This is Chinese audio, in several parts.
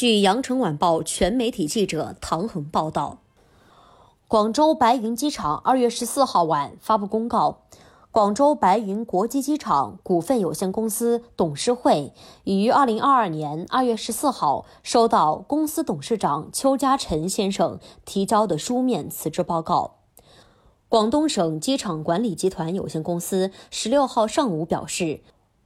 据《羊城晚报》全媒体记者唐恒报道，广州白云机场二月十四号晚发布公告。广州白云国际机场股份有限公司董事会已于二零二二年二月十四号收到公司董事长邱家辰先生提交的书面辞职报告。广东省机场管理集团有限公司十六号上午表示，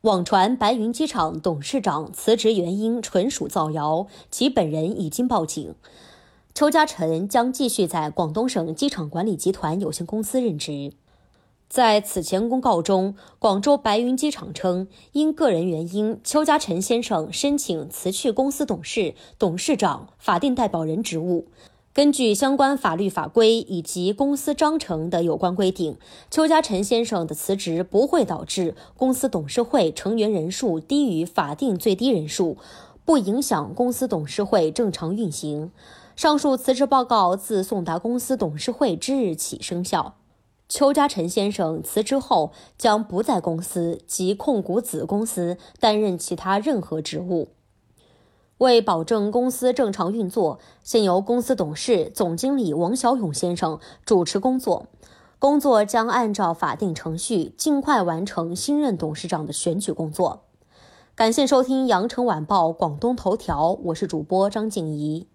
网传白云机场董事长辞职原因纯属造谣，其本人已经报警。邱家辰将继续在广东省机场管理集团有限公司任职。在此前公告中，广州白云机场称，因个人原因，邱家辰先生申请辞去公司董事、董事长、法定代表人职务。根据相关法律法规以及公司章程的有关规定，邱家辰先生的辞职不会导致公司董事会成员人数低于法定最低人数，不影响公司董事会正常运行。上述辞职报告自送达公司董事会之日起生效。邱家辰先生辞职后将不在公司及控股子公司担任其他任何职务。为保证公司正常运作，现由公司董事总经理王小勇先生主持工作。工作将按照法定程序尽快完成新任董事长的选举工作。感谢收听羊城晚报广东头条，我是主播张静怡。